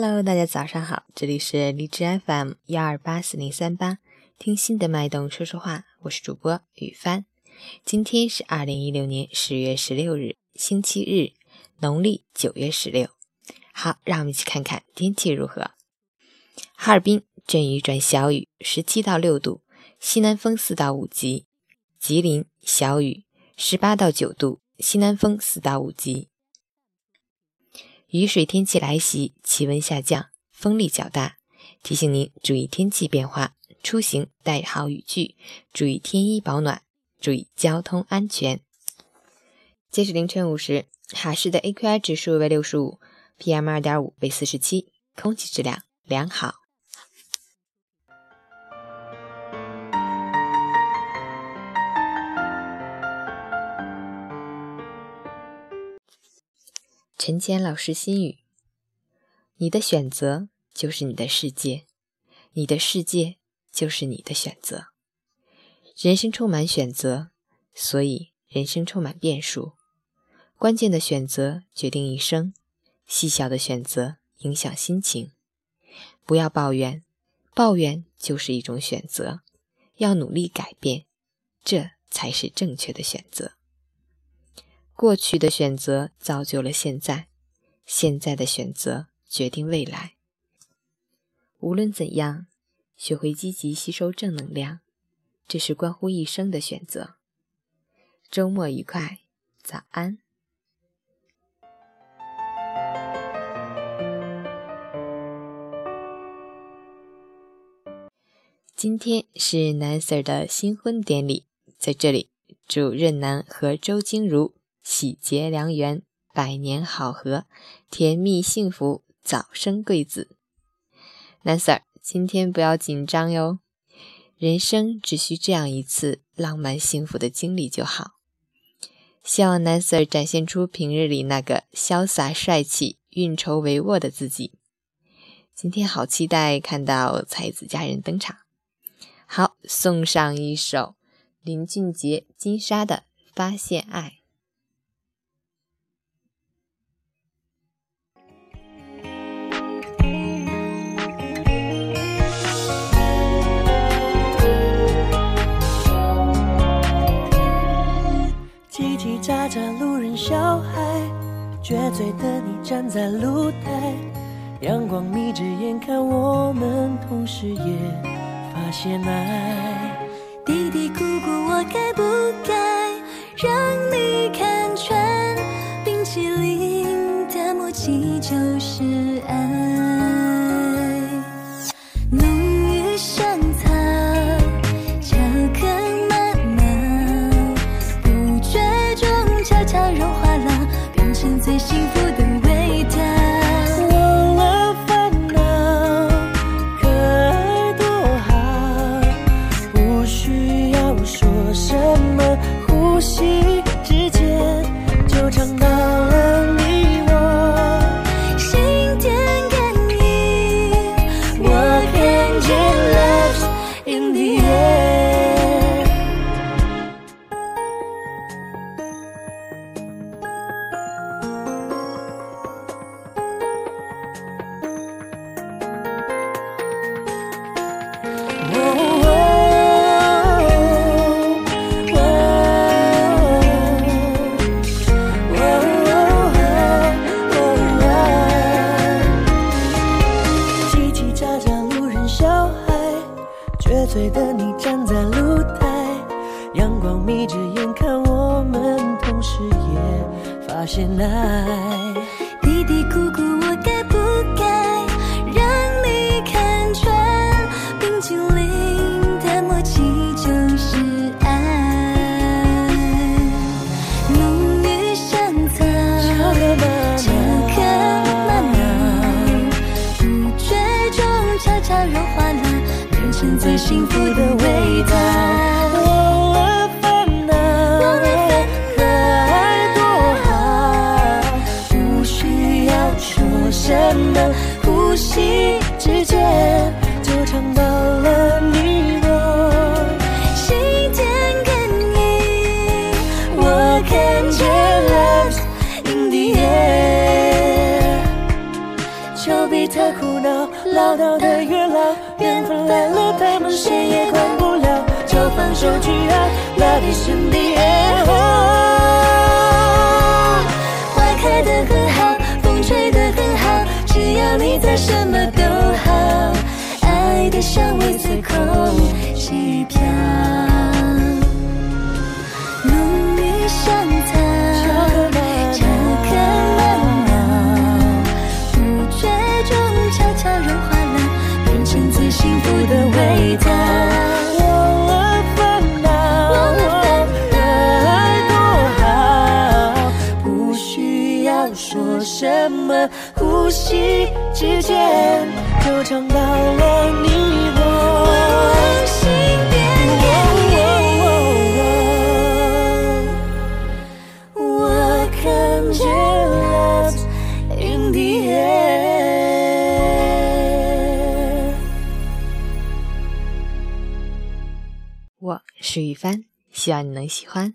Hello，大家早上好，这里是荔枝 FM 幺二八四零三八，听心的脉动说说话，我是主播雨帆。今天是二零一六年十月十六日，星期日，农历九月十六。好，让我们一起看看天气如何。哈尔滨阵雨转小雨，十七到六度，西南风四到五级。吉林小雨，十八到九度，西南风四到五级。雨水天气来袭，气温下降，风力较大，提醒您注意天气变化，出行带好雨具，注意添衣保暖，注意交通安全。截止凌晨五时，哈市的 AQI 指数为六十五，PM 二点五为四十七，空气质量良好。陈坚老师心语：你的选择就是你的世界，你的世界就是你的选择。人生充满选择，所以人生充满变数。关键的选择决定一生，细小的选择影响心情。不要抱怨，抱怨就是一种选择。要努力改变，这才是正确的选择。过去的选择造就了现在，现在的选择决定未来。无论怎样，学会积极吸收正能量，这是关乎一生的选择。周末愉快，早安。今天是南 Sir 的新婚典礼，在这里祝任南和周金如。喜结良缘，百年好合，甜蜜幸福，早生贵子。南 Sir，今天不要紧张哟，人生只需这样一次浪漫幸福的经历就好。希望南 Sir 展现出平日里那个潇洒帅气、运筹帷幄的自己。今天好期待看到才子佳人登场。好，送上一首林俊杰、金莎的《发现爱》。着路人小孩，撅嘴的你站在露台，阳光眯着眼看我们，同时也发现爱。嘀嘀咕咕，我该不该让你的你站在露台，阳光眯着眼看我们，同时也发现爱。幸福的味道。忘了烦恼，可爱多好，不需要说什么，呼吸之间就唱到见 Love in the air，丘比特。老道的月老，缘分来了，他们谁也管不了，就放手去爱，Love is in the air。花开的很好，风吹的很好，只要你在，什么都好。爱的香味随空气飘，浓郁香呼吸之间就尝到了你我。心变我看见 love in the air。我是雨帆，希望你能喜欢。